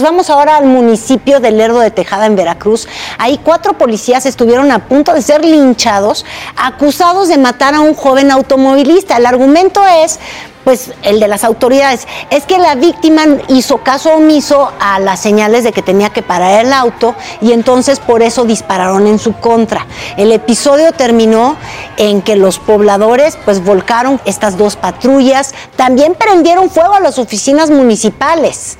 Vamos ahora al municipio de Lerdo de Tejada en Veracruz. Ahí cuatro policías estuvieron a punto de ser linchados, acusados de matar a un joven automovilista. El argumento es, pues, el de las autoridades, es que la víctima hizo caso omiso a las señales de que tenía que parar el auto y entonces por eso dispararon en su contra. El episodio terminó en que los pobladores, pues, volcaron estas dos patrullas, también prendieron fuego a las oficinas municipales.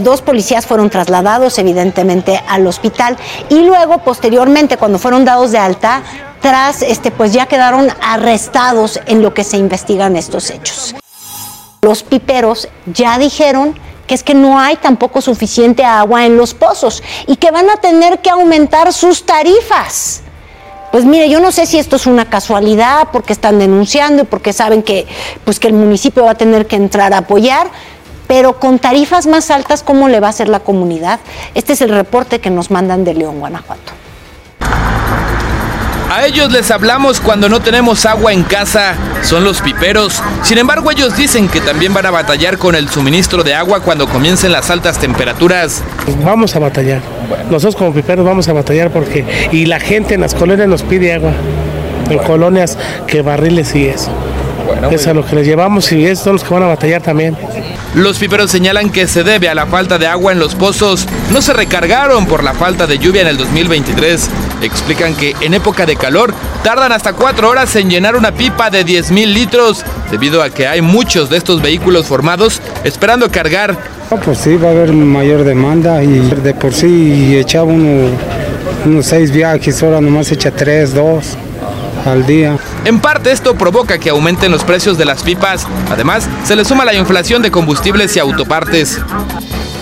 Dos policías fueron trasladados evidentemente al hospital y luego posteriormente cuando fueron dados de alta tras este pues ya quedaron arrestados en lo que se investigan estos hechos. Los piperos ya dijeron que es que no hay tampoco suficiente agua en los pozos y que van a tener que aumentar sus tarifas. Pues mire, yo no sé si esto es una casualidad porque están denunciando y porque saben que pues que el municipio va a tener que entrar a apoyar, pero con tarifas más altas cómo le va a hacer la comunidad. Este es el reporte que nos mandan de León, Guanajuato. A ellos les hablamos cuando no tenemos agua en casa, son los piperos. Sin embargo, ellos dicen que también van a batallar con el suministro de agua cuando comiencen las altas temperaturas. Vamos a batallar. Nosotros como piperos vamos a batallar porque y la gente en las colonias nos pide agua. En colonias que barriles y eso. es a lo que les llevamos y es son los que van a batallar también. Los piperos señalan que se debe a la falta de agua en los pozos. No se recargaron por la falta de lluvia en el 2023. Explican que en época de calor tardan hasta cuatro horas en llenar una pipa de 10 mil litros, debido a que hay muchos de estos vehículos formados esperando cargar. No, pues sí, va a haber mayor demanda y de por sí echaba uno, unos seis viajes, ahora nomás echa tres, dos al día. En parte esto provoca que aumenten los precios de las pipas. Además, se le suma la inflación de combustibles y autopartes.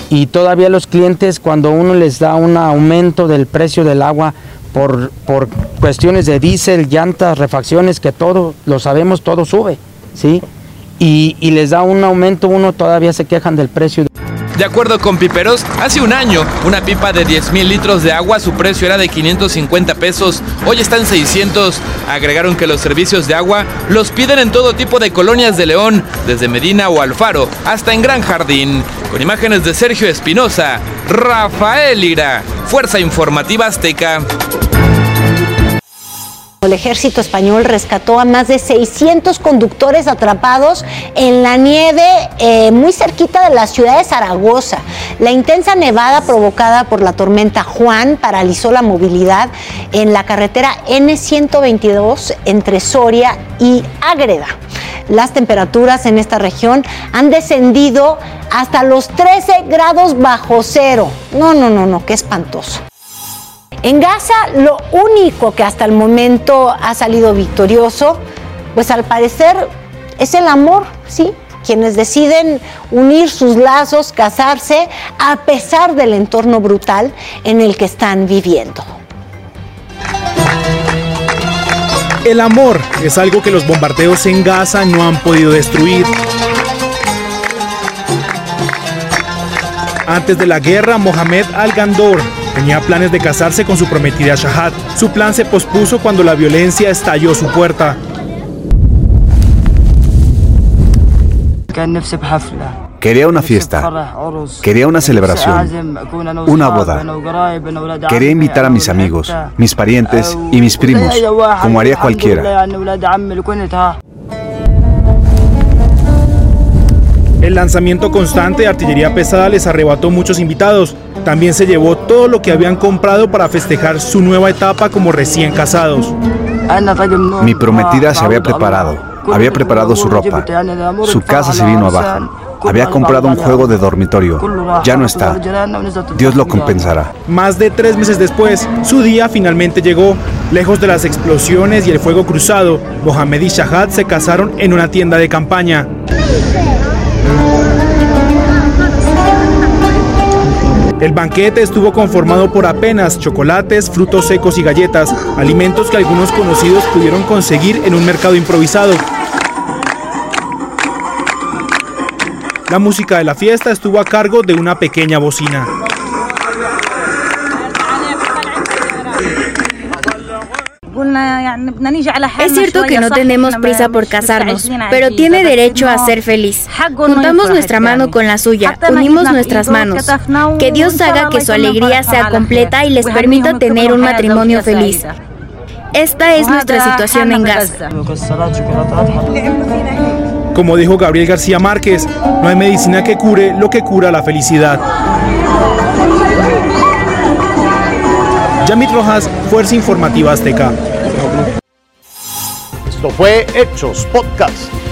y todavía los clientes cuando uno les da un aumento del precio del agua por, por cuestiones de diésel, llantas, refacciones, que todo, lo sabemos, todo sube, ¿sí? Y, y les da un aumento, uno todavía se quejan del precio. De acuerdo con Piperos, hace un año una pipa de 10 mil litros de agua su precio era de 550 pesos, hoy está en 600. Agregaron que los servicios de agua los piden en todo tipo de colonias de León, desde Medina o Alfaro hasta en Gran Jardín. Con imágenes de Sergio Espinosa, Rafael Ira, Fuerza Informativa Azteca. El ejército español rescató a más de 600 conductores atrapados en la nieve eh, muy cerquita de la ciudad de Zaragoza. La intensa nevada provocada por la tormenta Juan paralizó la movilidad en la carretera N122 entre Soria y Ágreda. Las temperaturas en esta región han descendido hasta los 13 grados bajo cero. No, no, no, no, qué espantoso. En Gaza, lo único que hasta el momento ha salido victorioso, pues al parecer es el amor, ¿sí? Quienes deciden unir sus lazos, casarse, a pesar del entorno brutal en el que están viviendo. El amor es algo que los bombardeos en Gaza no han podido destruir. Antes de la guerra, Mohamed Al-Gandor tenía planes de casarse con su prometida Shahad. Su plan se pospuso cuando la violencia estalló su puerta. Quería una fiesta, quería una celebración, una boda. Quería invitar a mis amigos, mis parientes y mis primos, como haría cualquiera. El lanzamiento constante de artillería pesada les arrebató muchos invitados. También se llevó todo lo que habían comprado para festejar su nueva etapa como recién casados. Mi prometida se había preparado, había preparado su ropa, su casa se vino abajo, había comprado un juego de dormitorio, ya no está. Dios lo compensará. Más de tres meses después, su día finalmente llegó. Lejos de las explosiones y el fuego cruzado, Mohamed y Shahad se casaron en una tienda de campaña. El banquete estuvo conformado por apenas chocolates, frutos secos y galletas, alimentos que algunos conocidos pudieron conseguir en un mercado improvisado. La música de la fiesta estuvo a cargo de una pequeña bocina. Es cierto que no tenemos prisa por casarnos, pero tiene derecho a ser feliz. Juntamos nuestra mano con la suya, unimos nuestras manos. Que Dios haga que su alegría sea completa y les permita tener un matrimonio feliz. Esta es nuestra situación en Gaza. Como dijo Gabriel García Márquez, no hay medicina que cure lo que cura la felicidad. Yamit Rojas, Fuerza Informativa Azteca. Fue Hechos Podcast.